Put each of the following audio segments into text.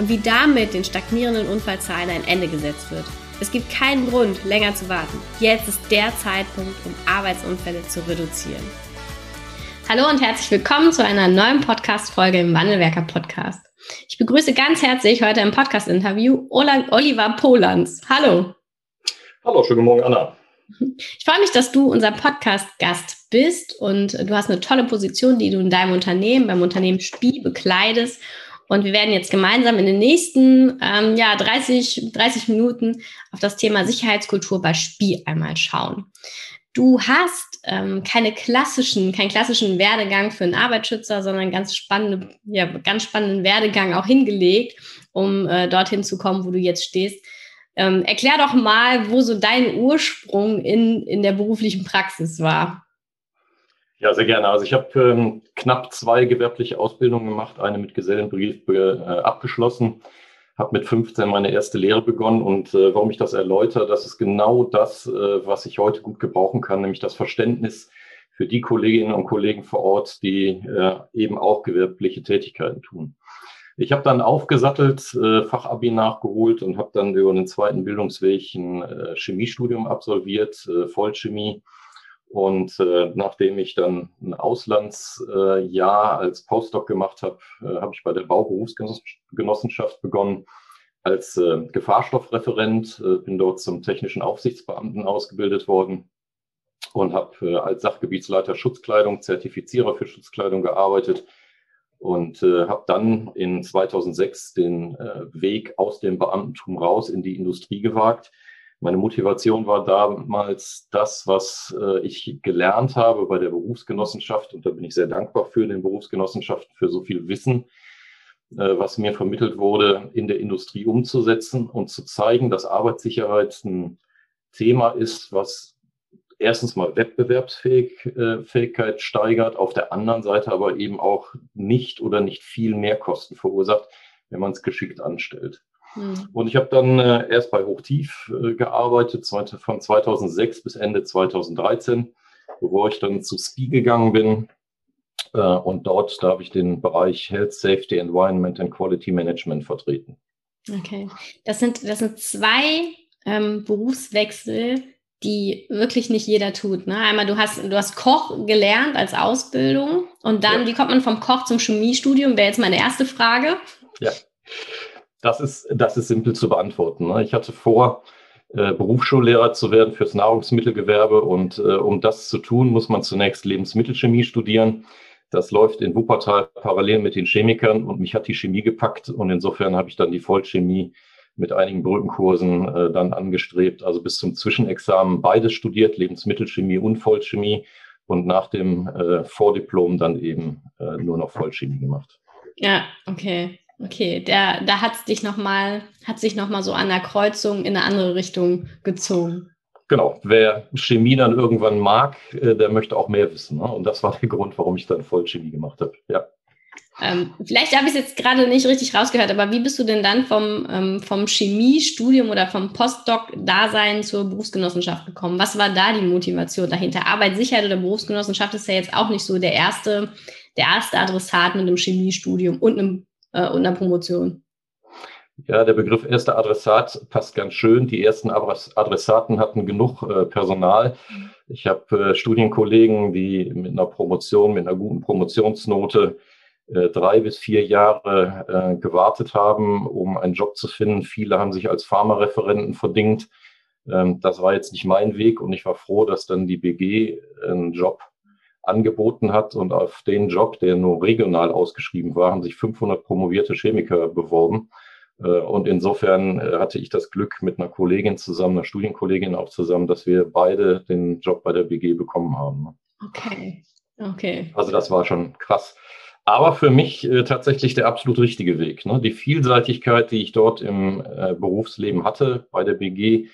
und wie damit den stagnierenden Unfallzahlen ein Ende gesetzt wird. Es gibt keinen Grund, länger zu warten. Jetzt ist der Zeitpunkt, um Arbeitsunfälle zu reduzieren. Hallo und herzlich willkommen zu einer neuen Podcast-Folge im Wandelwerker Podcast. Ich begrüße ganz herzlich heute im Podcast-Interview Oliver Polans. Hallo. Hallo, schönen Morgen, Anna. Ich freue mich, dass du unser Podcast-Gast bist und du hast eine tolle Position, die du in deinem Unternehmen, beim Unternehmen SPI bekleidest und wir werden jetzt gemeinsam in den nächsten ähm, ja, 30, 30 Minuten auf das Thema Sicherheitskultur bei SPI einmal schauen. Du hast ähm, keine klassischen, keinen klassischen Werdegang für einen Arbeitsschützer, sondern ganz spannende, ja, ganz spannenden Werdegang auch hingelegt, um äh, dorthin zu kommen, wo du jetzt stehst. Ähm, erklär doch mal, wo so dein Ursprung in, in der beruflichen Praxis war. Ja, sehr gerne. Also ich habe ähm, knapp zwei gewerbliche Ausbildungen gemacht, eine mit Gesellenbrief äh, abgeschlossen, habe mit 15 meine erste Lehre begonnen und äh, warum ich das erläutere, das ist genau das, äh, was ich heute gut gebrauchen kann, nämlich das Verständnis für die Kolleginnen und Kollegen vor Ort, die äh, eben auch gewerbliche Tätigkeiten tun. Ich habe dann aufgesattelt, äh, Fachabi nachgeholt und habe dann über einen zweiten Bildungsweg ein äh, Chemiestudium absolviert, äh, Vollchemie und äh, nachdem ich dann ein Auslandsjahr äh, als Postdoc gemacht habe, äh, habe ich bei der Bauberufsgenossenschaft begonnen als äh, Gefahrstoffreferent, äh, bin dort zum technischen Aufsichtsbeamten ausgebildet worden und habe äh, als Sachgebietsleiter Schutzkleidung, Zertifizierer für Schutzkleidung gearbeitet und äh, habe dann in 2006 den äh, Weg aus dem Beamtentum raus in die Industrie gewagt meine Motivation war damals das, was äh, ich gelernt habe bei der Berufsgenossenschaft. Und da bin ich sehr dankbar für den Berufsgenossenschaften, für so viel Wissen, äh, was mir vermittelt wurde, in der Industrie umzusetzen und zu zeigen, dass Arbeitssicherheit ein Thema ist, was erstens mal Wettbewerbsfähigkeit äh, steigert, auf der anderen Seite aber eben auch nicht oder nicht viel mehr Kosten verursacht, wenn man es geschickt anstellt. Mhm. Und ich habe dann äh, erst bei Hochtief äh, gearbeitet, von 2006 bis Ende 2013, bevor ich dann zu SPI gegangen bin. Äh, und dort darf ich den Bereich Health, Safety, Environment and Quality Management vertreten. Okay, das sind, das sind zwei ähm, Berufswechsel, die wirklich nicht jeder tut. Ne? Einmal, du hast, du hast Koch gelernt als Ausbildung und dann, ja. wie kommt man vom Koch zum Chemiestudium? Wäre jetzt meine erste Frage. Ja. Das ist, das ist simpel zu beantworten. Ne? Ich hatte vor, äh, Berufsschullehrer zu werden fürs Nahrungsmittelgewerbe und äh, um das zu tun, muss man zunächst Lebensmittelchemie studieren. Das läuft in Wuppertal parallel mit den Chemikern und mich hat die Chemie gepackt und insofern habe ich dann die Vollchemie mit einigen Brückenkursen äh, dann angestrebt, also bis zum Zwischenexamen beides studiert, Lebensmittelchemie und Vollchemie und nach dem äh, Vordiplom dann eben äh, nur noch Vollchemie gemacht. Ja, okay. Okay, der, da hat dich noch mal, hat sich nochmal so an der Kreuzung in eine andere Richtung gezogen. Genau, wer Chemie dann irgendwann mag, äh, der möchte auch mehr wissen. Ne? Und das war der Grund, warum ich dann Vollchemie gemacht habe. Ja. Ähm, vielleicht habe ich es jetzt gerade nicht richtig rausgehört, aber wie bist du denn dann vom, ähm, vom Chemiestudium oder vom Postdoc-Dasein zur Berufsgenossenschaft gekommen? Was war da die Motivation dahinter? Arbeitssicherheit oder Berufsgenossenschaft ist ja jetzt auch nicht so der erste, der erste Adressat mit einem Chemiestudium und einem äh, und einer Promotion. Ja, der Begriff erster Adressat passt ganz schön. Die ersten Adressaten hatten genug äh, Personal. Ich habe äh, Studienkollegen, die mit einer Promotion, mit einer guten Promotionsnote äh, drei bis vier Jahre äh, gewartet haben, um einen Job zu finden. Viele haben sich als Pharmareferenten verdingt. Ähm, das war jetzt nicht mein Weg und ich war froh, dass dann die BG einen Job angeboten hat und auf den Job, der nur regional ausgeschrieben war, haben sich 500 promovierte Chemiker beworben. Äh, und insofern äh, hatte ich das Glück mit einer Kollegin zusammen, einer Studienkollegin auch zusammen, dass wir beide den Job bei der BG bekommen haben. Okay, okay. Also das war schon krass. aber für mich äh, tatsächlich der absolut richtige Weg. Ne? Die Vielseitigkeit, die ich dort im Berufsleben hatte bei der BG,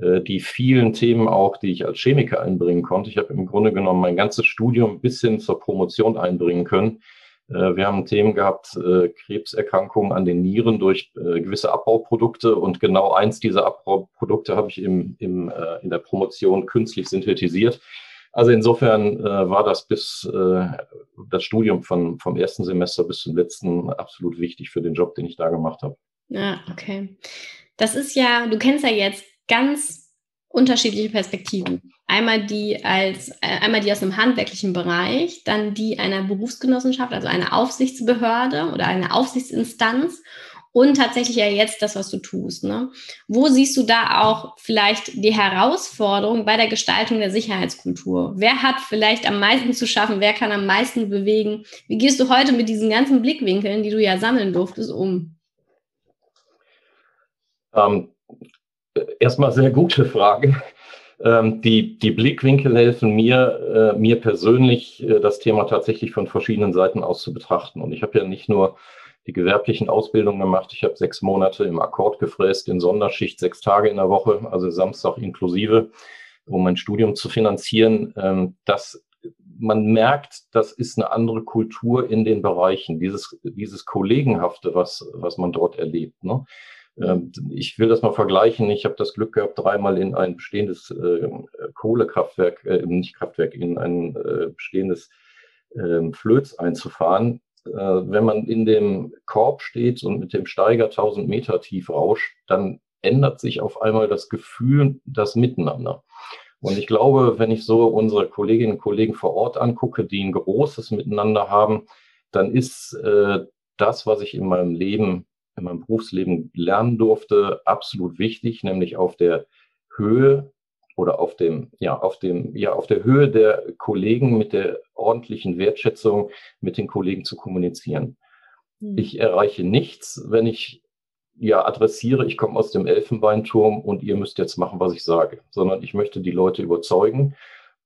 die vielen Themen auch, die ich als Chemiker einbringen konnte. Ich habe im Grunde genommen mein ganzes Studium bis hin zur Promotion einbringen können. Äh, wir haben Themen gehabt, äh, Krebserkrankungen an den Nieren durch gewisse Abbauprodukte und genau eins dieser Abbauprodukte habe ich im, im, in der Promotion künstlich synthetisiert. Also insofern äh, war das bis äh, das Studium von, vom ersten Semester bis zum letzten absolut wichtig für den Job, den ich da gemacht habe. Ja, okay. Das ist ja, du kennst ja jetzt ganz unterschiedliche Perspektiven. Einmal die als äh, einmal die aus einem handwerklichen Bereich, dann die einer Berufsgenossenschaft, also einer Aufsichtsbehörde oder einer Aufsichtsinstanz und tatsächlich ja jetzt das, was du tust. Ne? Wo siehst du da auch vielleicht die Herausforderung bei der Gestaltung der Sicherheitskultur? Wer hat vielleicht am meisten zu schaffen? Wer kann am meisten bewegen? Wie gehst du heute mit diesen ganzen Blickwinkeln, die du ja sammeln durftest, um? Ähm, erstmal sehr gute Frage. Ähm, die, die Blickwinkel helfen mir, äh, mir persönlich, äh, das Thema tatsächlich von verschiedenen Seiten aus zu betrachten. Und ich habe ja nicht nur die gewerblichen Ausbildungen gemacht. Ich habe sechs Monate im Akkord gefräst, in Sonderschicht, sechs Tage in der Woche, also Samstag inklusive, um mein Studium zu finanzieren. Ähm, das, man merkt, das ist eine andere Kultur in den Bereichen, dieses, dieses Kollegenhafte, was, was man dort erlebt. Ne? Ähm, ich will das mal vergleichen. Ich habe das Glück gehabt, dreimal in ein bestehendes äh, Kohlekraftwerk, äh, nicht Kraftwerk, in ein äh, bestehendes äh, Flöz einzufahren. Äh, wenn man in dem Korb steht und mit dem Steiger 1000 Meter tief rauscht, dann ändert sich auf einmal das Gefühl, das Miteinander. Und ich glaube, wenn ich so unsere Kolleginnen und Kollegen vor Ort angucke, die ein großes Miteinander haben, dann ist äh, das, was ich in meinem Leben, in meinem Berufsleben lernen durfte, absolut wichtig, nämlich auf der Höhe oder auf dem, ja, auf dem, ja, auf der Höhe der Kollegen mit der ordentlichen Wertschätzung mit den Kollegen zu kommunizieren. Mhm. Ich erreiche nichts, wenn ich ja adressiere, ich komme aus dem Elfenbeinturm und ihr müsst jetzt machen, was ich sage, sondern ich möchte die Leute überzeugen.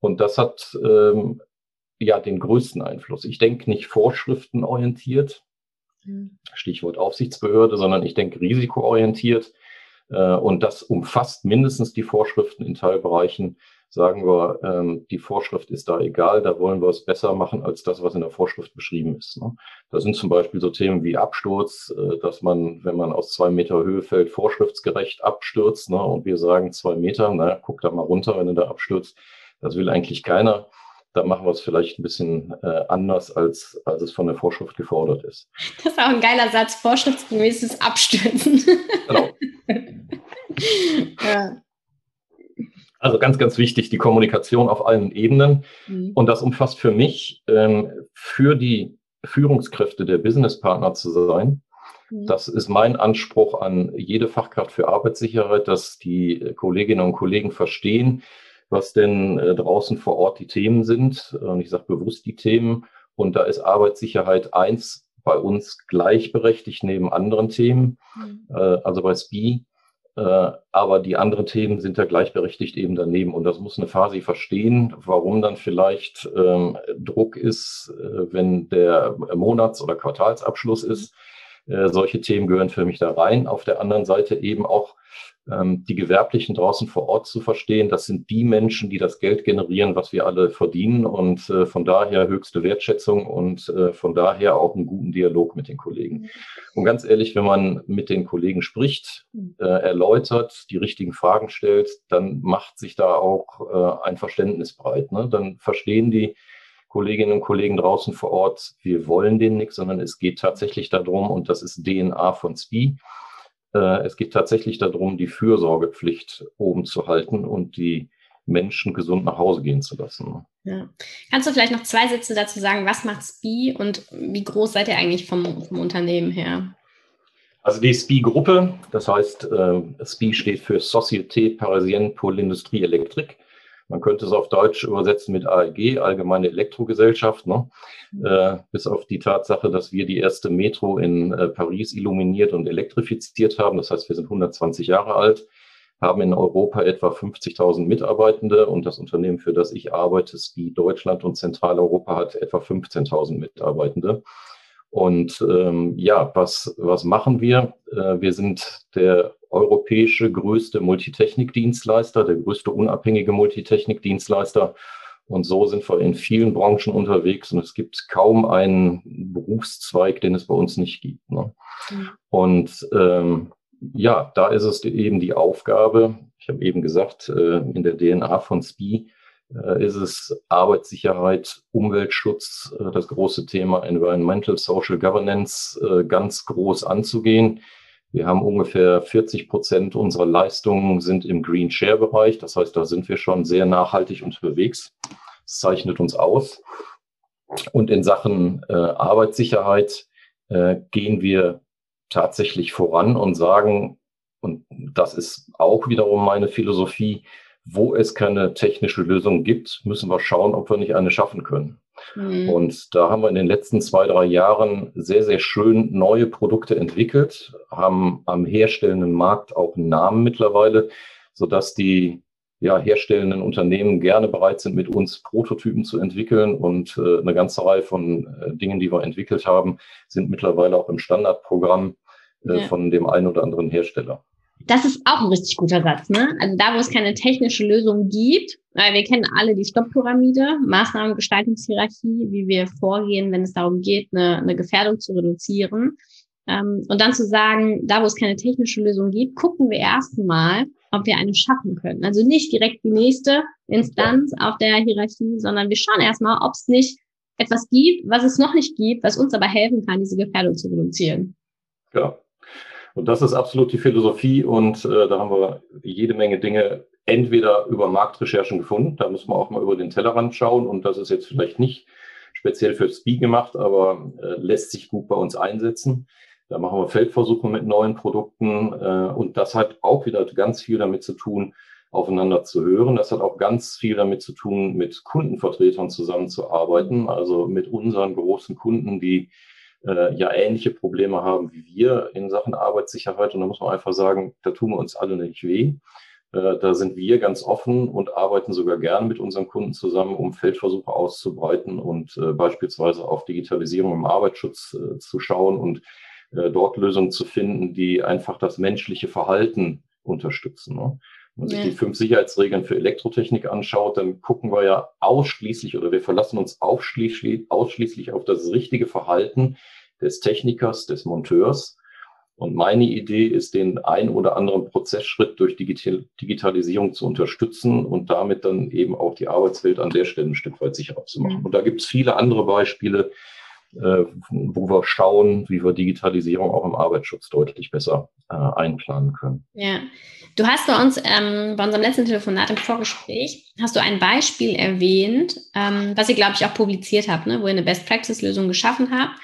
Und das hat ähm, ja den größten Einfluss. Ich denke nicht vorschriftenorientiert. Stichwort Aufsichtsbehörde, sondern ich denke risikoorientiert. Äh, und das umfasst mindestens die Vorschriften in Teilbereichen. Sagen wir, ähm, die Vorschrift ist da egal, da wollen wir es besser machen als das, was in der Vorschrift beschrieben ist. Ne? Da sind zum Beispiel so Themen wie Absturz, äh, dass man, wenn man aus zwei Meter Höhe fällt, vorschriftsgerecht abstürzt. Ne? Und wir sagen zwei Meter, na, guck da mal runter, wenn du da abstürzt. Das will eigentlich keiner da machen wir es vielleicht ein bisschen äh, anders, als, als es von der Vorschrift gefordert ist. Das ist auch ein geiler Satz, vorschriftsgemäßes Abstürzen. Genau. ja. Also ganz, ganz wichtig, die Kommunikation auf allen Ebenen. Mhm. Und das umfasst für mich, ähm, für die Führungskräfte der Businesspartner zu sein. Mhm. Das ist mein Anspruch an jede Fachkraft für Arbeitssicherheit, dass die Kolleginnen und Kollegen verstehen, was denn äh, draußen vor Ort die Themen sind. Und ich sage bewusst die Themen. Und da ist Arbeitssicherheit eins bei uns gleichberechtigt neben anderen Themen, mhm. äh, also bei SPI. Äh, aber die anderen Themen sind da gleichberechtigt eben daneben. Und das muss eine Phase verstehen, warum dann vielleicht ähm, Druck ist, äh, wenn der Monats- oder Quartalsabschluss ist. Äh, solche Themen gehören für mich da rein. Auf der anderen Seite eben auch die Gewerblichen draußen vor Ort zu verstehen. Das sind die Menschen, die das Geld generieren, was wir alle verdienen und äh, von daher höchste Wertschätzung und äh, von daher auch einen guten Dialog mit den Kollegen. Und ganz ehrlich, wenn man mit den Kollegen spricht, äh, erläutert, die richtigen Fragen stellt, dann macht sich da auch ein Verständnis breit. Ne? Dann verstehen die, Kolleginnen und Kollegen draußen vor Ort, wir wollen denen nichts, sondern es geht tatsächlich darum, und das ist DNA von SPI, es geht tatsächlich darum, die Fürsorgepflicht oben zu halten und die Menschen gesund nach Hause gehen zu lassen. Ja. Kannst du vielleicht noch zwei Sätze dazu sagen, was macht SPI und wie groß seid ihr eigentlich vom, vom Unternehmen her? Also die SPI-Gruppe, das heißt, äh, SPI steht für Société Parisienne pour l'Industrie Électrique. Man könnte es auf Deutsch übersetzen mit AEG, Allgemeine Elektrogesellschaft, ne? Mhm. Äh, bis auf die Tatsache, dass wir die erste Metro in äh, Paris illuminiert und elektrifiziert haben. Das heißt, wir sind 120 Jahre alt, haben in Europa etwa 50.000 Mitarbeitende und das Unternehmen, für das ich arbeite, SPI Deutschland und Zentraleuropa hat etwa 15.000 Mitarbeitende. Und ähm, ja, was, was machen wir? Äh, wir sind der europäische größte Multitechnik-Dienstleister, der größte unabhängige Multitechnik-Dienstleister. Und so sind wir in vielen Branchen unterwegs und es gibt kaum einen Berufszweig, den es bei uns nicht gibt. Ne? Mhm. Und ähm, ja, da ist es eben die Aufgabe, ich habe eben gesagt, äh, in der DNA von SPI ist es Arbeitssicherheit, Umweltschutz, äh, das große Thema Environmental Social Governance äh, ganz groß anzugehen. Wir haben ungefähr 40 Prozent unserer Leistungen sind im Green Share Bereich. Das heißt, da sind wir schon sehr nachhaltig unterwegs. Das zeichnet uns aus. Und in Sachen äh, Arbeitssicherheit äh, gehen wir tatsächlich voran und sagen, und das ist auch wiederum meine Philosophie, wo es keine technische Lösung gibt, müssen wir schauen, ob wir nicht eine schaffen können. Mhm. Und da haben wir in den letzten zwei, drei Jahren sehr, sehr schön neue Produkte entwickelt, haben am herstellenden Markt auch einen Namen mittlerweile, sodass die ja, herstellenden Unternehmen gerne bereit sind, mit uns Prototypen zu entwickeln. Und äh, eine ganze Reihe von äh, Dingen, die wir entwickelt haben, sind mittlerweile auch im Standardprogramm äh, ja. von dem einen oder anderen Hersteller. Das ist auch ein richtig guter Satz, ne? Also da, wo es keine technische Lösung gibt, weil wir kennen alle die Stopppyramide, Maßnahmengestaltungshierarchie, wie wir vorgehen, wenn es darum geht, eine, eine Gefährdung zu reduzieren. Ähm, und dann zu sagen, da, wo es keine technische Lösung gibt, gucken wir erstmal, ob wir eine schaffen können. Also nicht direkt die nächste Instanz auf der Hierarchie, sondern wir schauen erstmal, ob es nicht etwas gibt, was es noch nicht gibt, was uns aber helfen kann, diese Gefährdung zu reduzieren. Ja, und das ist absolut die Philosophie und äh, da haben wir jede Menge Dinge entweder über Marktrecherchen gefunden, da muss man auch mal über den Tellerrand schauen und das ist jetzt vielleicht nicht speziell für SPI gemacht, aber äh, lässt sich gut bei uns einsetzen. Da machen wir Feldversuche mit neuen Produkten äh, und das hat auch wieder ganz viel damit zu tun, aufeinander zu hören. Das hat auch ganz viel damit zu tun, mit Kundenvertretern zusammenzuarbeiten, also mit unseren großen Kunden, die äh, ja ähnliche Probleme haben wie wir in Sachen Arbeitssicherheit. Und da muss man einfach sagen, da tun wir uns alle nicht weh. Äh, da sind wir ganz offen und arbeiten sogar gern mit unseren Kunden zusammen, um Feldversuche auszubreiten und äh, beispielsweise auf Digitalisierung im Arbeitsschutz äh, zu schauen und äh, dort Lösungen zu finden, die einfach das menschliche Verhalten unterstützen. Ne? Wenn man sich ja. die fünf Sicherheitsregeln für Elektrotechnik anschaut, dann gucken wir ja ausschließlich oder wir verlassen uns ausschließlich, ausschließlich auf das richtige Verhalten des Technikers, des Monteurs. Und meine Idee ist, den ein oder anderen Prozessschritt durch Digital Digitalisierung zu unterstützen und damit dann eben auch die Arbeitswelt an der Stelle ein Stück weit sicherer zu machen. Mhm. Und da gibt es viele andere Beispiele, wo wir schauen, wie wir Digitalisierung auch im Arbeitsschutz deutlich besser äh, einplanen können. Ja, du hast bei uns ähm, bei unserem letzten Telefonat im Vorgespräch hast du ein Beispiel erwähnt, ähm, was ihr glaube ich auch publiziert habt, ne, wo ihr eine Best Practice Lösung geschaffen habt.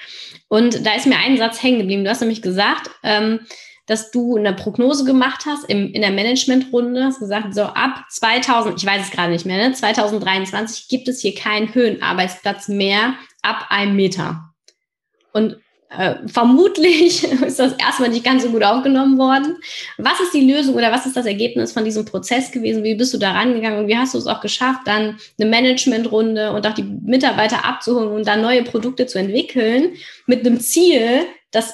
Und da ist mir ein Satz hängen geblieben. Du hast nämlich gesagt, ähm, dass du eine Prognose gemacht hast im, in der Managementrunde, hast gesagt, so ab 2000, ich weiß es gerade nicht mehr, ne, 2023 gibt es hier keinen Höhenarbeitsplatz mehr ab einem Meter. Und äh, vermutlich ist das erstmal nicht ganz so gut aufgenommen worden. Was ist die Lösung oder was ist das Ergebnis von diesem Prozess gewesen? Wie bist du da rangegangen und wie hast du es auch geschafft, dann eine Managementrunde und auch die Mitarbeiter abzuholen und dann neue Produkte zu entwickeln mit einem Ziel, das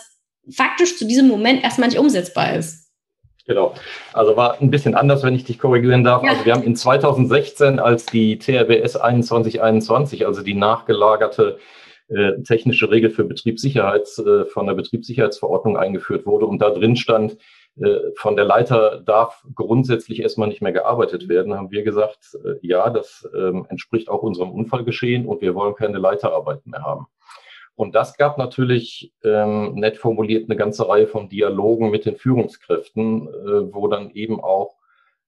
faktisch zu diesem Moment erstmal nicht umsetzbar ist? Genau. Also war ein bisschen anders, wenn ich dich korrigieren darf. Ja. Also wir haben in 2016, als die TRBS 2121, also die nachgelagerte äh, technische Regel für Betriebssicherheit äh, von der Betriebssicherheitsverordnung eingeführt wurde und da drin stand, äh, von der Leiter darf grundsätzlich erstmal nicht mehr gearbeitet werden, haben wir gesagt, äh, ja, das ähm, entspricht auch unserem Unfallgeschehen und wir wollen keine Leiterarbeiten mehr haben. Und das gab natürlich ähm, nett formuliert eine ganze Reihe von Dialogen mit den Führungskräften, äh, wo dann eben auch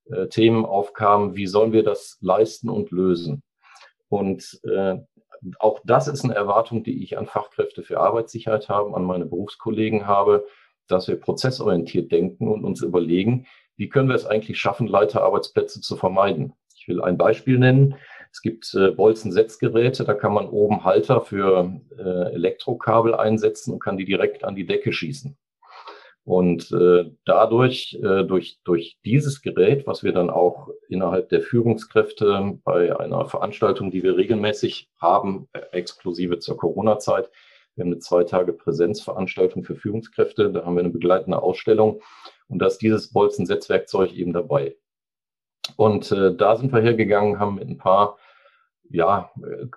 äh, Themen aufkamen, wie sollen wir das leisten und lösen. Und äh, auch das ist eine Erwartung, die ich an Fachkräfte für Arbeitssicherheit habe, an meine Berufskollegen habe, dass wir prozessorientiert denken und uns überlegen, wie können wir es eigentlich schaffen, Leiterarbeitsplätze zu vermeiden. Ich will ein Beispiel nennen. Es gibt äh, Bolzensetzgeräte, da kann man oben Halter für äh, Elektrokabel einsetzen und kann die direkt an die Decke schießen. Und äh, dadurch, äh, durch, durch dieses Gerät, was wir dann auch innerhalb der Führungskräfte bei einer Veranstaltung, die wir regelmäßig haben, äh, exklusive zur Corona-Zeit, Wir haben eine zwei Tage Präsenzveranstaltung für Führungskräfte. Da haben wir eine begleitende Ausstellung. Und da ist dieses Bolzensetzwerkzeug eben dabei. Und äh, da sind wir hergegangen, haben mit ein paar ja,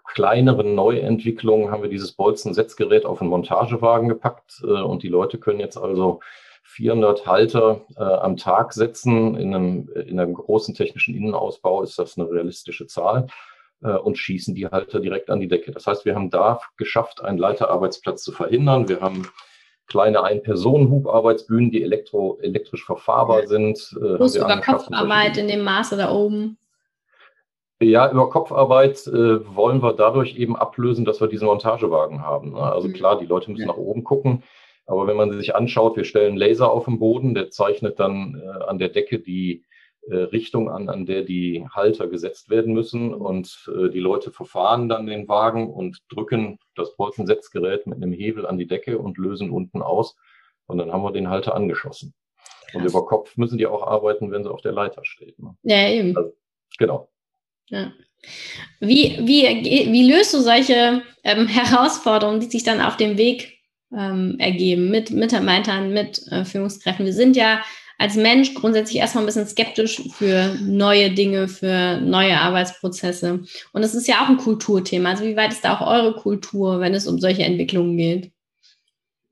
kleineren Neuentwicklungen haben wir dieses Bolzensetzgerät auf einen Montagewagen gepackt äh, und die Leute können jetzt also 400 Halter äh, am Tag setzen. In einem, in einem großen technischen Innenausbau ist das eine realistische Zahl äh, und schießen die Halter direkt an die Decke. Das heißt, wir haben da geschafft, einen Leiterarbeitsplatz zu verhindern. Wir haben kleine Ein-Personen-Hubarbeitsbühnen, die elektro, elektrisch verfahrbar sind. Äh, Plus sogar Kopfarbeit in dem Maße da oben. Ja, über Kopfarbeit äh, wollen wir dadurch eben ablösen, dass wir diesen Montagewagen haben. Ne? Also mhm. klar, die Leute müssen ja. nach oben gucken. Aber wenn man sich anschaut, wir stellen Laser auf dem Boden, der zeichnet dann äh, an der Decke die Richtung an, an der die Halter gesetzt werden müssen. Und äh, die Leute verfahren dann den Wagen und drücken das Bolzensetzgerät mit einem Hebel an die Decke und lösen unten aus. Und dann haben wir den Halter angeschossen. Krass. Und über Kopf müssen die auch arbeiten, wenn sie auf der Leiter steht. Ne? Ja, eben. Also, genau. Ja. Wie, wie, wie löst du solche ähm, Herausforderungen, die sich dann auf dem Weg ähm, ergeben mit Mitarbeitern, mit äh, Führungskräften? Wir sind ja als Mensch grundsätzlich erstmal ein bisschen skeptisch für neue Dinge, für neue Arbeitsprozesse. Und es ist ja auch ein Kulturthema. Also wie weit ist da auch eure Kultur, wenn es um solche Entwicklungen geht?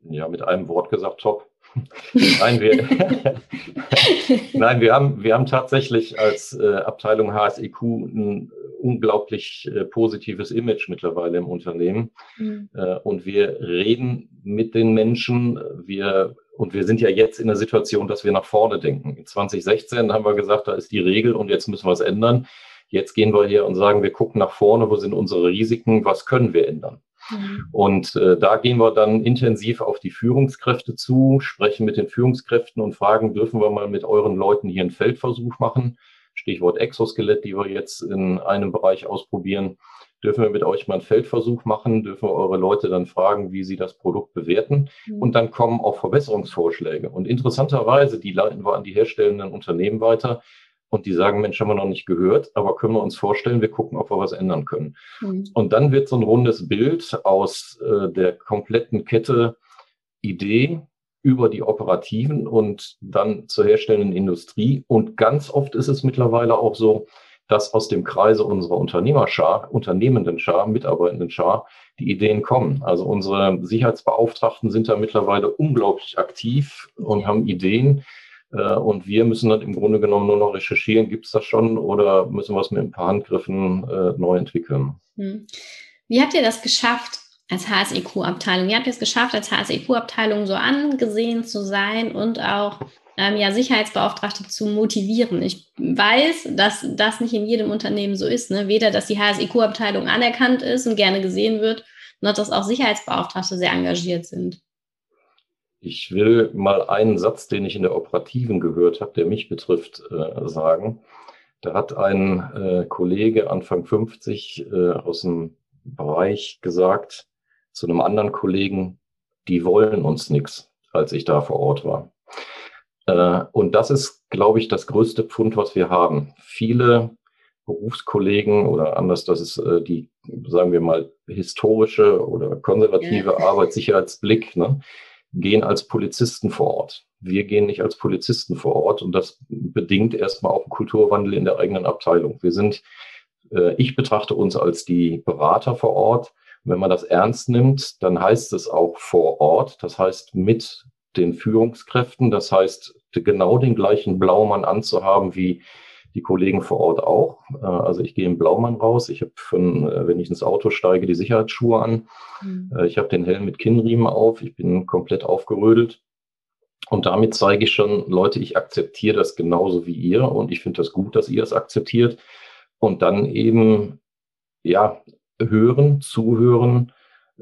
Ja, mit einem Wort gesagt, top. Nein, wir, Nein, wir haben, wir haben tatsächlich als äh, Abteilung HSEQ ein unglaublich äh, positives Image mittlerweile im Unternehmen. Mhm. Äh, und wir reden mit den Menschen. Wir, und wir sind ja jetzt in der Situation, dass wir nach vorne denken. In 2016 haben wir gesagt, da ist die Regel und jetzt müssen wir es ändern. Jetzt gehen wir hier und sagen, wir gucken nach vorne, wo sind unsere Risiken, was können wir ändern? Mhm. Und äh, da gehen wir dann intensiv auf die Führungskräfte zu, sprechen mit den Führungskräften und fragen, dürfen wir mal mit euren Leuten hier einen Feldversuch machen? Stichwort Exoskelett, die wir jetzt in einem Bereich ausprobieren. Dürfen wir mit euch mal einen Feldversuch machen? Dürfen wir eure Leute dann fragen, wie sie das Produkt bewerten? Mhm. Und dann kommen auch Verbesserungsvorschläge. Und interessanterweise, die leiten wir an die herstellenden Unternehmen weiter und die sagen, Mensch, haben wir noch nicht gehört, aber können wir uns vorstellen, wir gucken, ob wir was ändern können. Mhm. Und dann wird so ein rundes Bild aus äh, der kompletten Kette Idee über die operativen und dann zur herstellenden Industrie. Und ganz oft ist es mittlerweile auch so, dass aus dem Kreise unserer Unternehmerschar, unternehmenden Schar, mitarbeitenden Schar, die Ideen kommen. Also unsere Sicherheitsbeauftragten sind da mittlerweile unglaublich aktiv und haben Ideen, äh, und wir müssen dann im Grunde genommen nur noch recherchieren, gibt es das schon oder müssen wir es mit ein paar Handgriffen äh, neu entwickeln. Hm. Wie habt ihr das geschafft als HSEQ-Abteilung? Wie habt ihr es geschafft, als HSEQ-Abteilung so angesehen zu sein und auch ähm, ja, Sicherheitsbeauftragte zu motivieren? Ich weiß, dass das nicht in jedem Unternehmen so ist. Ne? Weder, dass die HSEQ-Abteilung anerkannt ist und gerne gesehen wird, noch dass auch Sicherheitsbeauftragte sehr engagiert sind. Ich will mal einen Satz, den ich in der Operativen gehört habe, der mich betrifft, äh, sagen. Da hat ein äh, Kollege Anfang 50 äh, aus dem Bereich gesagt zu einem anderen Kollegen, die wollen uns nichts, als ich da vor Ort war. Äh, und das ist, glaube ich, das größte Pfund, was wir haben. Viele Berufskollegen oder anders, das ist äh, die, sagen wir mal, historische oder konservative ja. Arbeitssicherheitsblick. Ne? gehen als Polizisten vor Ort. Wir gehen nicht als Polizisten vor Ort und das bedingt erstmal auch einen Kulturwandel in der eigenen Abteilung. Wir sind, äh, ich betrachte uns als die Berater vor Ort. Wenn man das ernst nimmt, dann heißt es auch vor Ort, das heißt mit den Führungskräften, das heißt genau den gleichen Blaumann anzuhaben wie die Kollegen vor Ort auch. Äh, also ich gehe im Blaumann raus. Ich habe, äh, wenn ich ins Auto steige, die Sicherheitsschuhe an. Mhm. Äh, ich habe den Helm mit Kinnriemen auf. Ich bin komplett aufgerödelt. Und damit zeige ich schon, Leute, ich akzeptiere das genauso wie ihr und ich finde das gut, dass ihr es akzeptiert. Und dann eben, ja, hören, zuhören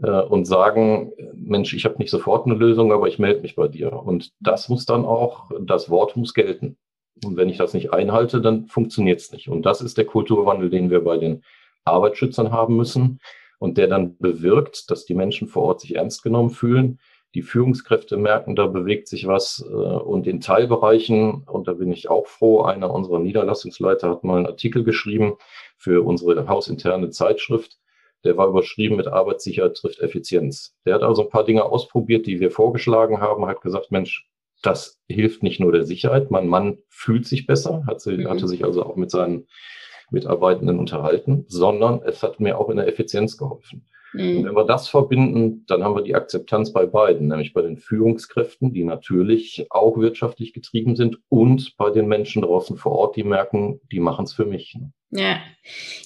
äh, und sagen, Mensch, ich habe nicht sofort eine Lösung, aber ich melde mich bei dir. Und das muss dann auch, das Wort muss gelten. Und wenn ich das nicht einhalte, dann funktioniert es nicht. Und das ist der Kulturwandel, den wir bei den Arbeitsschützern haben müssen und der dann bewirkt, dass die Menschen vor Ort sich ernst genommen fühlen. Die Führungskräfte merken, da bewegt sich was. Äh, und in Teilbereichen, und da bin ich auch froh, einer unserer Niederlassungsleiter hat mal einen Artikel geschrieben für unsere hausinterne Zeitschrift. Der war überschrieben mit Arbeitssicherheit trifft Effizienz. Der hat also ein paar Dinge ausprobiert, die wir vorgeschlagen haben, hat gesagt, Mensch, das hilft nicht nur der Sicherheit, mein Mann fühlt sich besser, hat sie, mhm. hatte sich also auch mit seinen Mitarbeitenden unterhalten, sondern es hat mir auch in der Effizienz geholfen. Mhm. Und wenn wir das verbinden, dann haben wir die Akzeptanz bei beiden, nämlich bei den Führungskräften, die natürlich auch wirtschaftlich getrieben sind und bei den Menschen draußen vor Ort, die merken, die machen es für mich. Ne? Ja,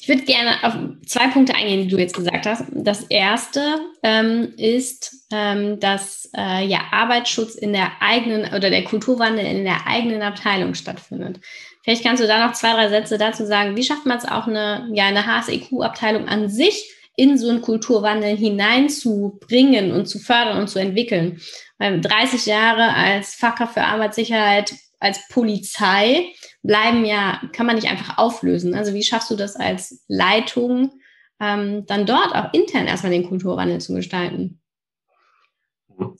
ich würde gerne auf zwei Punkte eingehen, die du jetzt gesagt hast. Das erste ähm, ist, ähm, dass äh, ja Arbeitsschutz in der eigenen oder der Kulturwandel in der eigenen Abteilung stattfindet. Vielleicht kannst du da noch zwei, drei Sätze dazu sagen. Wie schafft man es auch eine, ja, eine HSEQ-Abteilung an sich in so einen Kulturwandel hineinzubringen und zu fördern und zu entwickeln. Weil 30 Jahre als Fachkraft für Arbeitssicherheit, als Polizei bleiben ja, kann man nicht einfach auflösen. Also wie schaffst du das als Leitung, ähm, dann dort auch intern erstmal den Kulturwandel zu gestalten?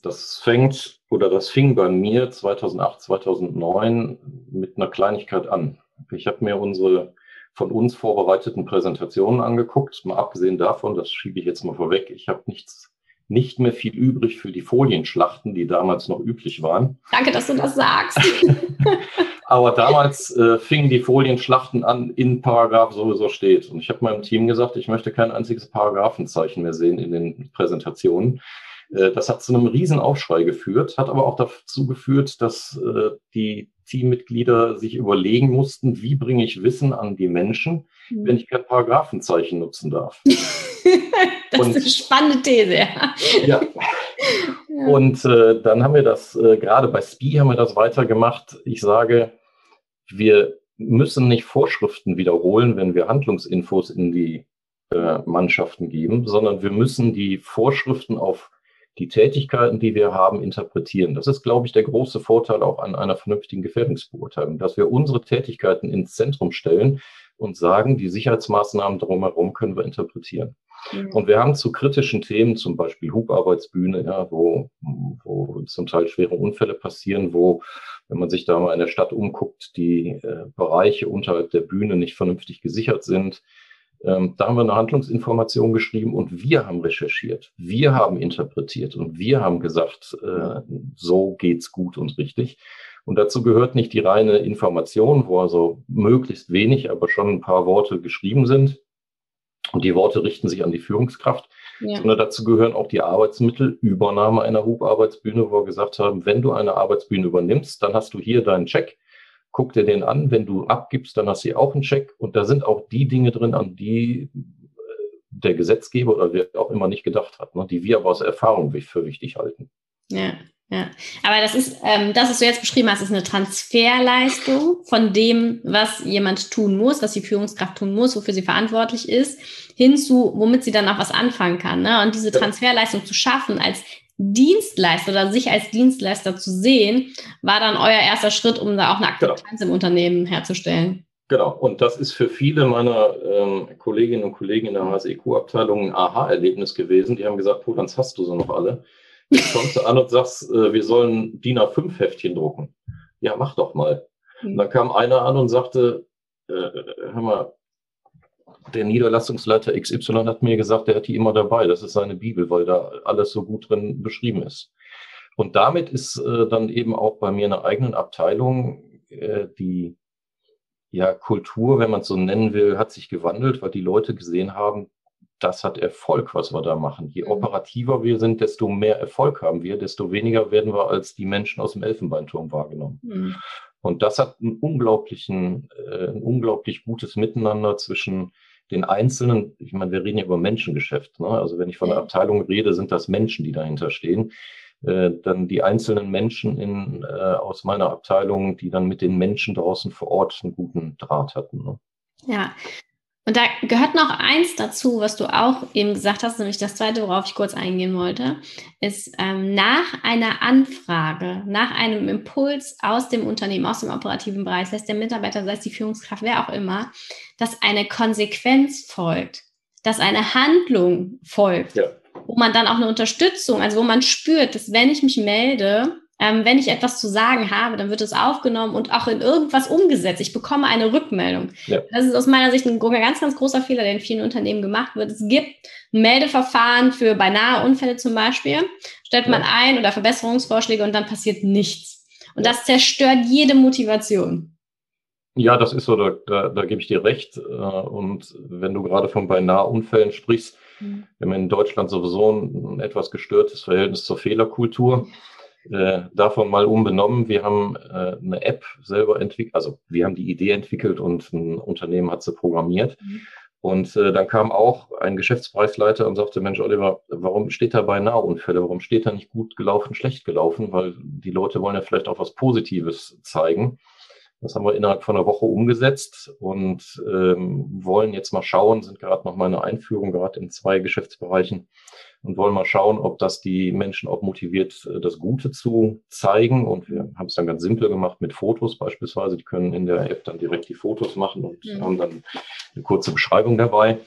Das fängt oder das fing bei mir 2008, 2009 mit einer Kleinigkeit an. Ich habe mir unsere von uns vorbereiteten Präsentationen angeguckt. Mal abgesehen davon, das schiebe ich jetzt mal vorweg, ich habe nichts nicht mehr viel übrig für die Folienschlachten, die damals noch üblich waren. Danke, dass du das sagst. Aber damals äh, fingen die Folienschlachten an, in Paragraph sowieso steht. Und ich habe meinem Team gesagt, ich möchte kein einziges Paragraphenzeichen mehr sehen in den Präsentationen. Äh, das hat zu einem Riesenaufschrei geführt, hat aber auch dazu geführt, dass äh, die Teammitglieder sich überlegen mussten, wie bringe ich Wissen an die Menschen, mhm. wenn ich kein Paragraphenzeichen nutzen darf. das und, ist eine spannende These, ja. ja. Und äh, dann haben wir das, äh, gerade bei SPI haben wir das weitergemacht. Ich sage, wir müssen nicht Vorschriften wiederholen, wenn wir Handlungsinfos in die äh, Mannschaften geben, sondern wir müssen die Vorschriften auf die Tätigkeiten, die wir haben, interpretieren. Das ist, glaube ich, der große Vorteil auch an einer vernünftigen Gefährdungsbeurteilung, dass wir unsere Tätigkeiten ins Zentrum stellen und sagen, die Sicherheitsmaßnahmen drumherum können wir interpretieren. Und wir haben zu kritischen Themen, zum Beispiel Hubarbeitsbühne, ja, wo, wo zum Teil schwere Unfälle passieren, wo, wenn man sich da mal in der Stadt umguckt, die äh, Bereiche unterhalb der Bühne nicht vernünftig gesichert sind, ähm, da haben wir eine Handlungsinformation geschrieben und wir haben recherchiert, wir haben interpretiert und wir haben gesagt, äh, so geht's gut und richtig. Und dazu gehört nicht die reine Information, wo also möglichst wenig, aber schon ein paar Worte geschrieben sind. Und die Worte richten sich an die Führungskraft, ja. sondern dazu gehören auch die Arbeitsmittel, Übernahme einer Hubarbeitsbühne, wo wir gesagt haben, wenn du eine Arbeitsbühne übernimmst, dann hast du hier deinen Check guck dir den an. Wenn du abgibst, dann hast du auch einen Check. Und da sind auch die Dinge drin, an die äh, der Gesetzgeber oder wer auch immer nicht gedacht hat, ne, die wir aber aus Erfahrung für wichtig halten. Ja, ja. Aber das ist, ähm, das, was du jetzt beschrieben hast, ist eine Transferleistung von dem, was jemand tun muss, was die Führungskraft tun muss, wofür sie verantwortlich ist, hinzu, womit sie dann auch was anfangen kann. Ne? Und diese Transferleistung zu schaffen als Dienstleister oder sich als Dienstleister zu sehen, war dann euer erster Schritt, um da auch eine genau. Akzeptanz genau. im Unternehmen herzustellen. Genau, und das ist für viele meiner ähm, Kolleginnen und Kollegen in der HSEQ-Abteilung ein Aha-Erlebnis gewesen. Die haben gesagt, Polans hast du so noch alle. Jetzt kommst du an und sagst, äh, wir sollen DIN A5-Heftchen drucken. Ja, mach doch mal. Mhm. Und dann kam einer an und sagte, äh, hör mal, der Niederlassungsleiter XY hat mir gesagt, der hat die immer dabei. Das ist seine Bibel, weil da alles so gut drin beschrieben ist. Und damit ist äh, dann eben auch bei mir in einer eigenen Abteilung äh, die ja, Kultur, wenn man es so nennen will, hat sich gewandelt, weil die Leute gesehen haben, das hat Erfolg, was wir da machen. Je mhm. operativer wir sind, desto mehr Erfolg haben wir, desto weniger werden wir als die Menschen aus dem Elfenbeinturm wahrgenommen. Mhm. Und das hat einen unglaublichen, äh, ein unglaublich gutes Miteinander zwischen den einzelnen, ich meine, wir reden ja über Menschengeschäft. Ne? Also wenn ich von einer Abteilung rede, sind das Menschen, die dahinter stehen. Äh, dann die einzelnen Menschen in, äh, aus meiner Abteilung, die dann mit den Menschen draußen vor Ort einen guten Draht hatten. Ne? Ja, und da gehört noch eins dazu, was du auch eben gesagt hast, nämlich das zweite, worauf ich kurz eingehen wollte, ist ähm, nach einer Anfrage, nach einem Impuls aus dem Unternehmen, aus dem operativen Bereich, sei es der Mitarbeiter, sei es die Führungskraft, wer auch immer, dass eine Konsequenz folgt, dass eine Handlung folgt, ja. wo man dann auch eine Unterstützung, also wo man spürt, dass wenn ich mich melde, ähm, wenn ich etwas zu sagen habe, dann wird es aufgenommen und auch in irgendwas umgesetzt. Ich bekomme eine Rückmeldung. Ja. Das ist aus meiner Sicht ein ganz, ganz großer Fehler, der in vielen Unternehmen gemacht wird. Es gibt Meldeverfahren für beinahe Unfälle zum Beispiel, stellt man ein oder Verbesserungsvorschläge und dann passiert nichts. Und das zerstört jede Motivation. Ja, das ist so, da, da, da gebe ich dir recht. Äh, und wenn du gerade von beinahe Unfällen sprichst, mhm. wir haben in Deutschland sowieso ein, ein etwas gestörtes Verhältnis zur Fehlerkultur. Äh, davon mal unbenommen, wir haben äh, eine App selber entwickelt, also wir haben die Idee entwickelt und ein Unternehmen hat sie programmiert. Mhm. Und äh, dann kam auch ein Geschäftspreisleiter und sagte, Mensch, Oliver, warum steht da beinahe Unfälle? Warum steht da nicht gut gelaufen, schlecht gelaufen? Weil die Leute wollen ja vielleicht auch was Positives zeigen. Das haben wir innerhalb von einer Woche umgesetzt und ähm, wollen jetzt mal schauen, sind gerade noch mal eine Einführung, gerade in zwei Geschäftsbereichen und wollen mal schauen, ob das die Menschen auch motiviert, äh, das Gute zu zeigen. Und wir haben es dann ganz simpel gemacht mit Fotos beispielsweise. Die können in der App dann direkt die Fotos machen und mhm. haben dann eine kurze Beschreibung dabei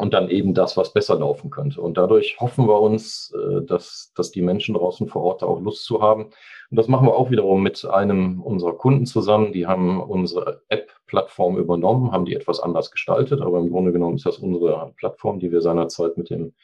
und dann eben das, was besser laufen könnte. Und dadurch hoffen wir uns, äh, dass, dass die Menschen draußen vor Ort auch Lust zu haben. Und das machen wir auch wiederum mit einem unserer Kunden zusammen. Die haben unsere App-Plattform übernommen, haben die etwas anders gestaltet, aber im Grunde genommen ist das unsere Plattform, die wir seinerzeit mit dem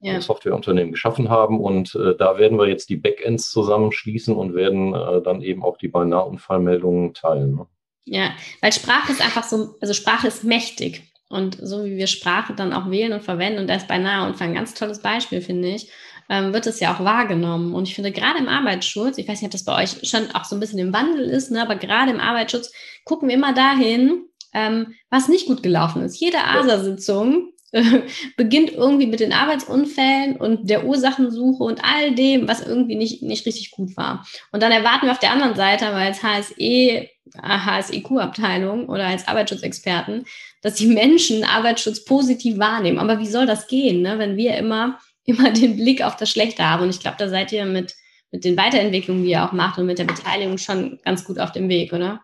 ja. Softwareunternehmen geschaffen haben. Und äh, da werden wir jetzt die Backends zusammenschließen und werden äh, dann eben auch die Beinahe-Unfallmeldungen teilen. Ne? Ja, weil Sprache ist einfach so, also Sprache ist mächtig. Und so wie wir Sprache dann auch wählen und verwenden, und da ist beinahe Unfall ein ganz tolles Beispiel, finde ich, ähm, wird es ja auch wahrgenommen. Und ich finde, gerade im Arbeitsschutz, ich weiß nicht, ob das bei euch schon auch so ein bisschen im Wandel ist, ne, aber gerade im Arbeitsschutz gucken wir immer dahin, ähm, was nicht gut gelaufen ist. Jede ASA-Sitzung beginnt irgendwie mit den Arbeitsunfällen und der Ursachensuche und all dem, was irgendwie nicht, nicht richtig gut war. Und dann erwarten wir auf der anderen Seite, weil als HSE, HSEQ-Abteilung oder als Arbeitsschutzexperten, dass die Menschen Arbeitsschutz positiv wahrnehmen. Aber wie soll das gehen, ne? wenn wir immer, immer den Blick auf das Schlechte haben? Und ich glaube, da seid ihr mit, mit den Weiterentwicklungen, die ihr auch macht und mit der Beteiligung schon ganz gut auf dem Weg, oder?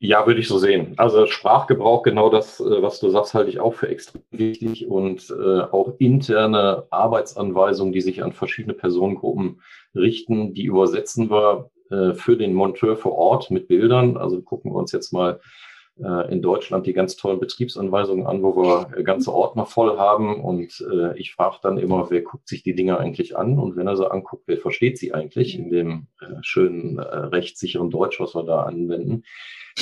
Ja, würde ich so sehen. Also Sprachgebrauch, genau das, äh, was du sagst, halte ich auch für extrem wichtig und äh, auch interne Arbeitsanweisungen, die sich an verschiedene Personengruppen richten, die übersetzen wir äh, für den Monteur vor Ort mit Bildern. Also gucken wir uns jetzt mal äh, in Deutschland die ganz tollen Betriebsanweisungen an, wo wir ganze Ordner voll haben. Und äh, ich frage dann immer, wer guckt sich die Dinge eigentlich an? Und wenn er sie anguckt, wer versteht sie eigentlich in dem äh, schönen, äh, rechtssicheren Deutsch, was wir da anwenden?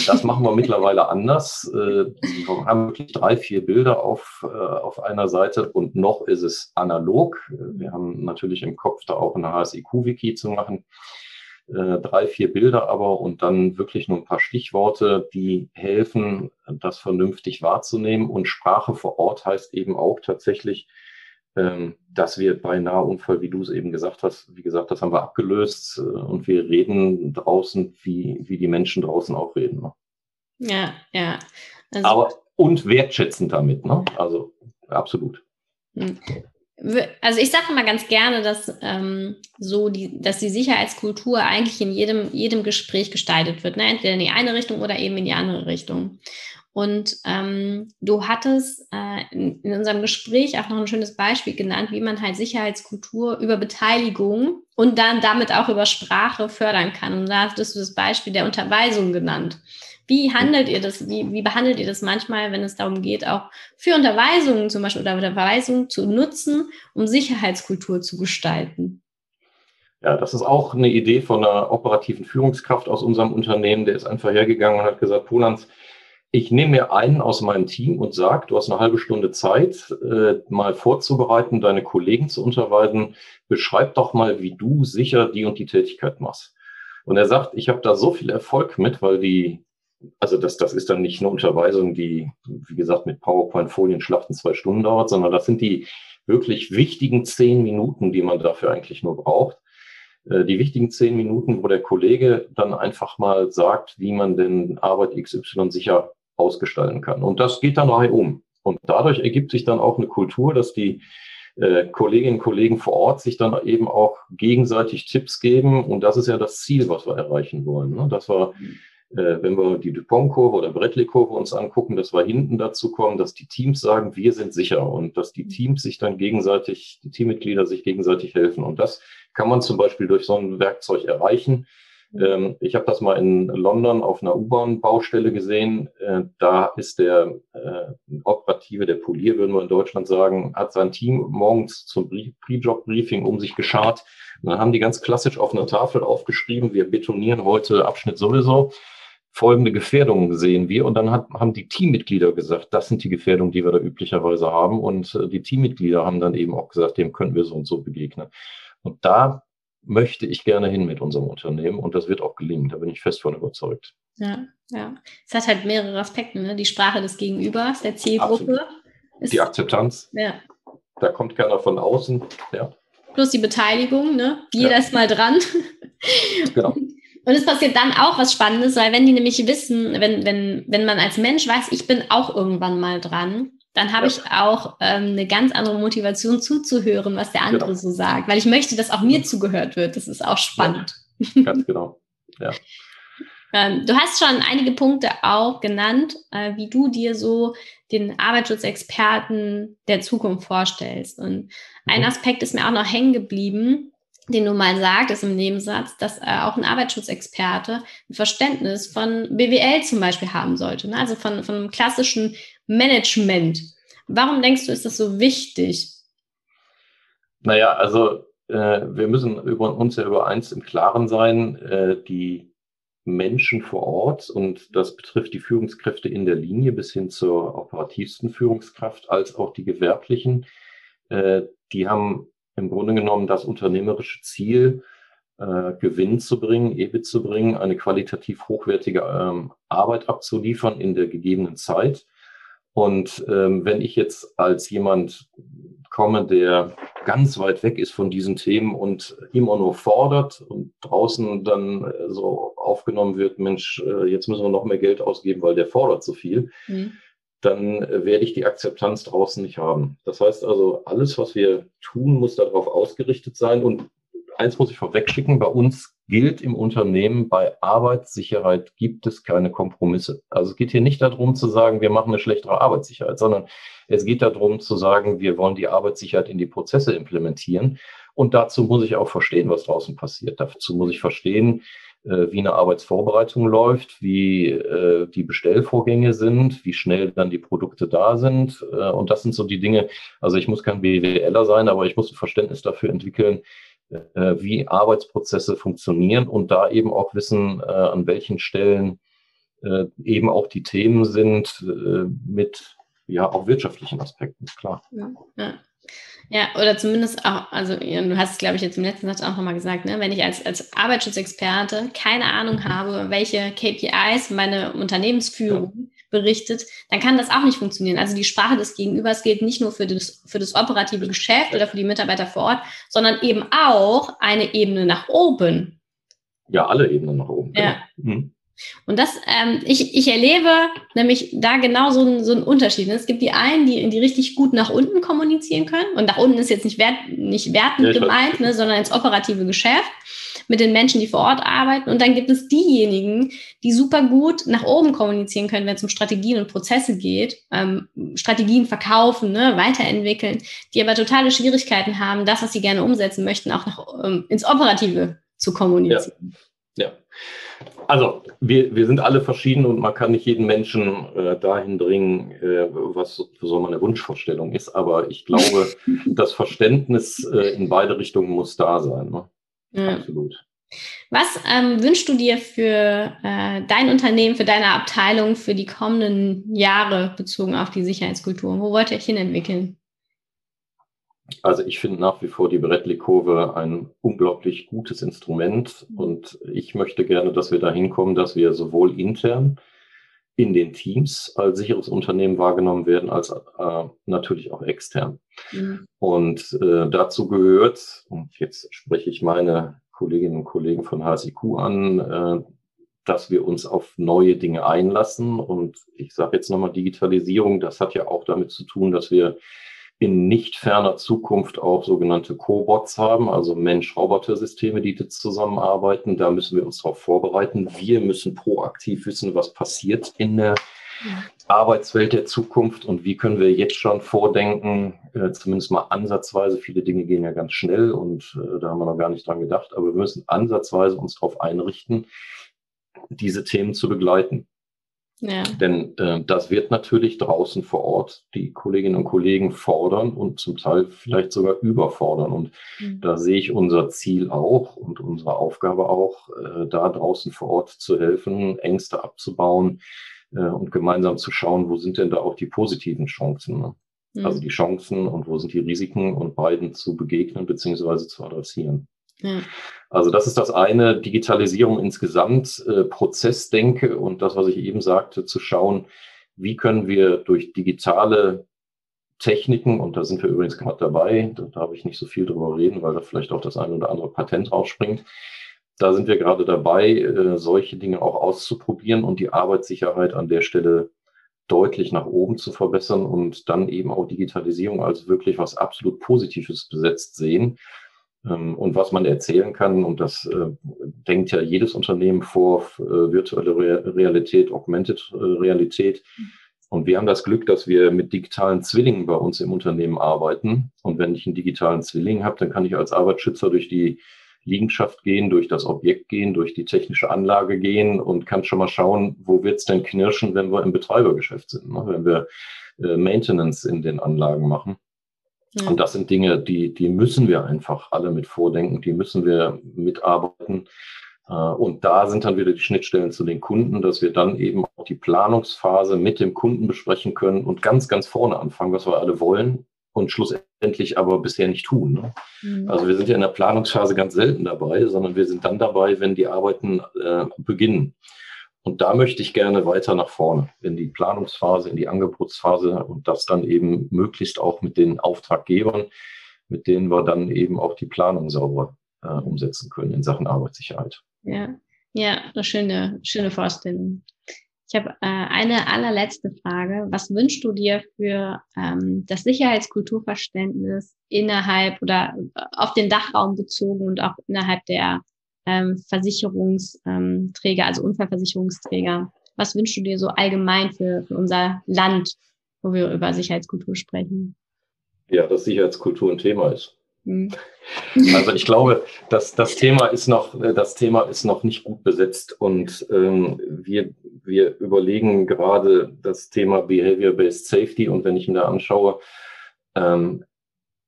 Das machen wir mittlerweile anders. Äh, wir haben wirklich drei, vier Bilder auf, äh, auf einer Seite und noch ist es analog. Wir haben natürlich im Kopf da auch eine HSIQ-Wiki zu machen. Äh, drei, vier Bilder aber und dann wirklich nur ein paar Stichworte, die helfen, das vernünftig wahrzunehmen. Und Sprache vor Ort heißt eben auch tatsächlich, ähm, dass wir bei Nahunfall, wie du es eben gesagt hast, wie gesagt, das haben wir abgelöst äh, und wir reden draußen, wie, wie die Menschen draußen auch reden. Ne? Ja, ja. Also, Aber und wertschätzend damit, ne? Also absolut. Also ich sage mal ganz gerne, dass ähm, so die, dass die Sicherheitskultur eigentlich in jedem, jedem Gespräch gestaltet wird, ne? entweder in die eine Richtung oder eben in die andere Richtung. Und ähm, du hattest äh, in, in, unserem Gespräch auch noch ein schönes Beispiel genannt, wie man halt Sicherheitskultur über Beteiligung und dann damit auch über Sprache fördern kann. Und da hattest du das Beispiel der Unterweisung genannt. Wie handelt ihr das? Wie, wie behandelt ihr das manchmal, wenn es darum geht, auch für Unterweisungen zum Beispiel oder Unterweisungen zu nutzen, um Sicherheitskultur zu gestalten? Ja, das ist auch eine Idee von einer operativen Führungskraft aus unserem Unternehmen. Der ist einfach hergegangen und hat gesagt, Polans, ich nehme mir einen aus meinem Team und sage, du hast eine halbe Stunde Zeit, äh, mal vorzubereiten, deine Kollegen zu unterweisen. Beschreib doch mal, wie du sicher die und die Tätigkeit machst. Und er sagt, ich habe da so viel Erfolg mit, weil die, also das, das ist dann nicht eine Unterweisung, die, wie gesagt, mit PowerPoint-Folien schlachten zwei Stunden dauert, sondern das sind die wirklich wichtigen zehn Minuten, die man dafür eigentlich nur braucht. Äh, die wichtigen zehn Minuten, wo der Kollege dann einfach mal sagt, wie man denn Arbeit XY sicher ausgestalten kann. Und das geht dann um. Und dadurch ergibt sich dann auch eine Kultur, dass die äh, Kolleginnen und Kollegen vor Ort sich dann eben auch gegenseitig Tipps geben. Und das ist ja das Ziel, was wir erreichen wollen. Ne? Dass wir wenn wir die Dupont-Kurve oder Bradley-Kurve uns angucken, dass wir hinten dazu kommen, dass die Teams sagen, wir sind sicher und dass die Teams sich dann gegenseitig, die Teammitglieder sich gegenseitig helfen. Und das kann man zum Beispiel durch so ein Werkzeug erreichen. Ähm, ich habe das mal in London auf einer U-Bahn-Baustelle gesehen. Äh, da ist der äh, Operative, der Polier, würden wir in Deutschland sagen, hat sein Team morgens zum Pre-Job-Briefing um sich geschart. Und dann haben die ganz klassisch auf einer Tafel aufgeschrieben, wir betonieren heute Abschnitt sowieso. Folgende Gefährdungen sehen wir. Und dann hat, haben die Teammitglieder gesagt, das sind die Gefährdungen, die wir da üblicherweise haben. Und äh, die Teammitglieder haben dann eben auch gesagt, dem können wir so und so begegnen. Und da möchte ich gerne hin mit unserem Unternehmen und das wird auch gelingen, da bin ich fest von überzeugt. Ja, ja. Es hat halt mehrere Aspekte, ne? Die Sprache des Gegenübers, der Zielgruppe. die Akzeptanz. Ja. Da kommt keiner von außen. Ja. Plus die Beteiligung, ne? Jeder ja. ist mal dran. Genau. Und es passiert dann auch was Spannendes, weil wenn die nämlich wissen, wenn, wenn, wenn man als Mensch weiß, ich bin auch irgendwann mal dran, dann habe ja. ich auch ähm, eine ganz andere Motivation zuzuhören, was der andere genau. so sagt, weil ich möchte, dass auch mir zugehört wird. Das ist auch spannend. Ja, ganz genau. Ja. ähm, du hast schon einige Punkte auch genannt, äh, wie du dir so den Arbeitsschutzexperten der Zukunft vorstellst. Und ein mhm. Aspekt ist mir auch noch hängen geblieben, den du mal sagtest im Nebensatz, dass äh, auch ein Arbeitsschutzexperte ein Verständnis von BWL zum Beispiel haben sollte, ne? also von, von einem klassischen Management. Warum denkst du, ist das so wichtig? Naja, also äh, wir müssen über uns ja über eins im Klaren sein, äh, die Menschen vor Ort und das betrifft die Führungskräfte in der Linie bis hin zur operativsten Führungskraft als auch die gewerblichen. Äh, die haben im Grunde genommen das unternehmerische Ziel, äh, Gewinn zu bringen, EBIT zu bringen, eine qualitativ hochwertige ähm, Arbeit abzuliefern in der gegebenen Zeit. Und ähm, wenn ich jetzt als jemand komme, der ganz weit weg ist von diesen Themen und immer nur fordert und draußen dann äh, so aufgenommen wird, Mensch, äh, jetzt müssen wir noch mehr Geld ausgeben, weil der fordert so viel, mhm. Dann äh, werde ich die Akzeptanz draußen nicht haben. Das heißt also, alles, was wir tun, muss darauf ausgerichtet sein. Und eins muss ich vorwegschicken, bei uns gilt im Unternehmen, bei Arbeitssicherheit gibt es keine Kompromisse. Also es geht hier nicht darum zu sagen, wir machen eine schlechtere Arbeitssicherheit, sondern es geht darum zu sagen, wir wollen die Arbeitssicherheit in die Prozesse implementieren. Und dazu muss ich auch verstehen, was draußen passiert. Dazu muss ich verstehen, wie eine Arbeitsvorbereitung läuft, wie äh, die Bestellvorgänge sind, wie schnell dann die Produkte da sind. Äh, und das sind so die Dinge, also ich muss kein BWLer sein, aber ich muss ein Verständnis dafür entwickeln, äh, wie Arbeitsprozesse funktionieren und da eben auch wissen, äh, an welchen Stellen äh, eben auch die Themen sind mit ja auch wirtschaftlichen Aspekten, klar. Ja, ja. Ja oder zumindest auch, also du hast es, glaube ich, jetzt im letzten Satz auch nochmal gesagt, ne? wenn ich als, als Arbeitsschutzexperte keine Ahnung habe, welche KPIs meine Unternehmensführung berichtet, dann kann das auch nicht funktionieren. Also die Sprache des Gegenübers gilt nicht nur für das, für das operative Geschäft oder für die Mitarbeiter vor Ort, sondern eben auch eine Ebene nach oben. Ja, alle Ebenen nach oben. Ja. Genau. Mhm. Und das, ähm, ich, ich erlebe nämlich da genau so, ein, so einen Unterschied. Es gibt die einen, die, die richtig gut nach unten kommunizieren können. Und nach unten ist jetzt nicht, wert, nicht wertend ja, gemeint, ne, sondern ins operative Geschäft mit den Menschen, die vor Ort arbeiten. Und dann gibt es diejenigen, die super gut nach oben kommunizieren können, wenn es um Strategien und Prozesse geht, ähm, Strategien verkaufen, ne, weiterentwickeln, die aber totale Schwierigkeiten haben, das, was sie gerne umsetzen möchten, auch nach, ähm, ins Operative zu kommunizieren. Ja. ja. Also wir, wir sind alle verschieden und man kann nicht jeden Menschen äh, dahin bringen, äh, was so meine Wunschvorstellung ist. Aber ich glaube, das Verständnis äh, in beide Richtungen muss da sein. Ne? Ja. Absolut. Was ähm, wünschst du dir für äh, dein Unternehmen, für deine Abteilung für die kommenden Jahre bezogen auf die Sicherheitskultur? Wo wollt ihr euch hin entwickeln? Also ich finde nach wie vor die Bradley-Kurve ein unglaublich gutes Instrument und ich möchte gerne, dass wir dahin kommen, dass wir sowohl intern in den Teams als sicheres Unternehmen wahrgenommen werden, als äh, natürlich auch extern. Mhm. Und äh, dazu gehört, und jetzt spreche ich meine Kolleginnen und Kollegen von HSIQ an, äh, dass wir uns auf neue Dinge einlassen. Und ich sage jetzt nochmal Digitalisierung, das hat ja auch damit zu tun, dass wir in nicht ferner Zukunft auch sogenannte Cobots haben, also Mensch-Roboter-Systeme, die zusammenarbeiten. Da müssen wir uns darauf vorbereiten. Wir müssen proaktiv wissen, was passiert in der ja. Arbeitswelt der Zukunft und wie können wir jetzt schon vordenken, äh, zumindest mal ansatzweise. Viele Dinge gehen ja ganz schnell und äh, da haben wir noch gar nicht dran gedacht, aber wir müssen ansatzweise uns darauf einrichten, diese Themen zu begleiten. Ja. Denn äh, das wird natürlich draußen vor Ort die Kolleginnen und Kollegen fordern und zum Teil vielleicht sogar überfordern. Und mhm. da sehe ich unser Ziel auch und unsere Aufgabe auch, äh, da draußen vor Ort zu helfen, Ängste abzubauen äh, und gemeinsam zu schauen, wo sind denn da auch die positiven Chancen. Ne? Mhm. Also die Chancen und wo sind die Risiken und beiden zu begegnen beziehungsweise zu adressieren. Also das ist das eine, Digitalisierung insgesamt, äh, Prozessdenke und das, was ich eben sagte, zu schauen, wie können wir durch digitale Techniken, und da sind wir übrigens gerade dabei, da darf ich nicht so viel drüber reden, weil da vielleicht auch das eine oder andere Patent rausspringt. Da sind wir gerade dabei, äh, solche Dinge auch auszuprobieren und die Arbeitssicherheit an der Stelle deutlich nach oben zu verbessern und dann eben auch Digitalisierung als wirklich was absolut Positives besetzt sehen und was man erzählen kann. Und das äh, denkt ja jedes Unternehmen vor, äh, virtuelle Realität, Augmented äh, Realität. Und wir haben das Glück, dass wir mit digitalen Zwillingen bei uns im Unternehmen arbeiten. Und wenn ich einen digitalen Zwilling habe, dann kann ich als Arbeitsschützer durch die Liegenschaft gehen, durch das Objekt gehen, durch die technische Anlage gehen und kann schon mal schauen, wo wird's denn knirschen, wenn wir im Betreibergeschäft sind, ne? wenn wir Maintenance in den Anlagen machen. Und das sind Dinge, die, die müssen wir einfach alle mit vordenken, die müssen wir mitarbeiten. Äh, und da sind dann wieder die Schnittstellen zu den Kunden, dass wir dann eben auch die Planungsphase mit dem Kunden besprechen können und ganz, ganz vorne anfangen, was wir alle wollen und schlussendlich aber bisher nicht tun. Ne? Mhm. Also wir sind ja in der Planungsphase ganz selten dabei, sondern wir sind dann dabei, wenn die Arbeiten äh, beginnen. Und da möchte ich gerne weiter nach vorne, in die Planungsphase, in die Angebotsphase und das dann eben möglichst auch mit den Auftraggebern, mit denen wir dann eben auch die Planung sauber äh, umsetzen können in Sachen Arbeitssicherheit. Ja, ja, eine schöne, schöne Vorstellung. Ich habe äh, eine allerletzte Frage. Was wünschst du dir für ähm, das Sicherheitskulturverständnis innerhalb oder äh, auf den Dachraum bezogen und auch innerhalb der ähm, Versicherungsträger, also Unfallversicherungsträger. Was wünschst du dir so allgemein für, für unser Land, wo wir über Sicherheitskultur sprechen? Ja, dass Sicherheitskultur ein Thema ist. Hm. Also ich glaube, dass das Thema ist noch, das Thema ist noch nicht gut besetzt und ähm, wir, wir überlegen gerade das Thema Behavior-Based Safety und wenn ich mir da anschaue, ähm,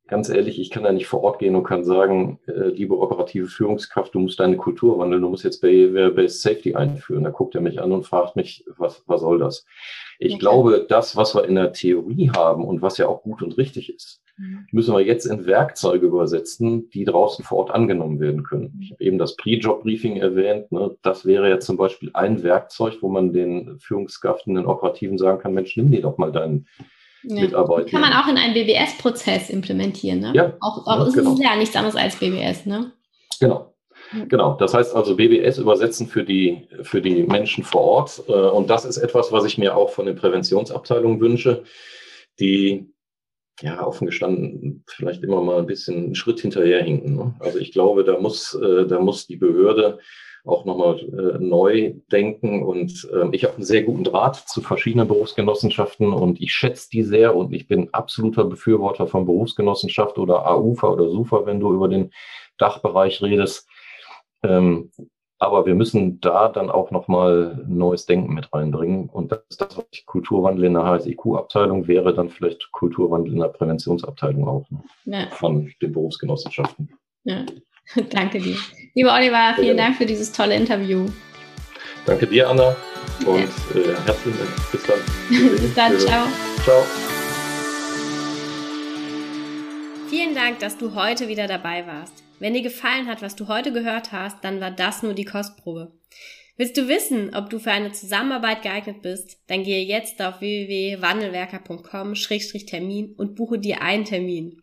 ganz ehrlich, ich kann da nicht vor Ort gehen und kann sagen, äh, liebe operative Führungskraft, du musst deine Kultur wandeln, du musst jetzt Behavior-Based Safety einführen. Da guckt er mich an und fragt mich, was, was soll das? Ich okay. glaube, das, was wir in der Theorie haben und was ja auch gut und richtig ist, mhm. müssen wir jetzt in Werkzeuge übersetzen, die draußen vor Ort angenommen werden können. Ich habe eben das Pre-Job-Briefing erwähnt. Ne? Das wäre ja zum Beispiel ein Werkzeug, wo man den Führungskräften, den Operativen sagen kann, Mensch, nimm dir doch mal deinen ja. mitarbeiten. Kann man auch in einen BBS-Prozess implementieren, ne? Ja. Auch, auch ja, ist genau. es ja nichts anderes als BBS, ne? Genau. Genau, das heißt also BBS übersetzen für die, für die Menschen vor Ort. Äh, und das ist etwas, was ich mir auch von den Präventionsabteilungen wünsche, die ja offen gestanden vielleicht immer mal ein bisschen einen Schritt hinterherhinken. Ne? Also ich glaube, da muss, äh, da muss die Behörde auch nochmal äh, neu denken. Und äh, ich habe einen sehr guten Draht zu verschiedenen Berufsgenossenschaften und ich schätze die sehr und ich bin absoluter Befürworter von Berufsgenossenschaft oder AUFA oder SUFA, wenn du über den Dachbereich redest. Ähm, aber wir müssen da dann auch nochmal neues Denken mit reinbringen. Und das ist das, was ich Kulturwandel in der HSIQ-Abteilung wäre, dann vielleicht Kulturwandel in der Präventionsabteilung auch ne? ja. von den Berufsgenossenschaften. Ja. Danke dir. Lieber Oliver, vielen Dank für dieses tolle Interview. Danke dir, Anna. Und äh, herzlichen Dank. Bis dann. Bis dann. Ciao. Ciao. Vielen Dank, dass du heute wieder dabei warst. Wenn dir gefallen hat, was du heute gehört hast, dann war das nur die Kostprobe. Willst du wissen, ob du für eine Zusammenarbeit geeignet bist? Dann gehe jetzt auf www.wandelwerker.com-termin und buche dir einen Termin.